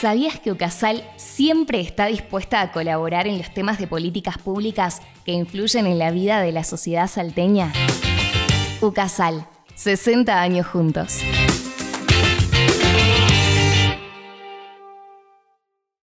¿Sabías que UCASAL siempre está dispuesta a colaborar en los temas de políticas públicas que influyen en la vida de la sociedad salteña? UCASAL, 60 años juntos.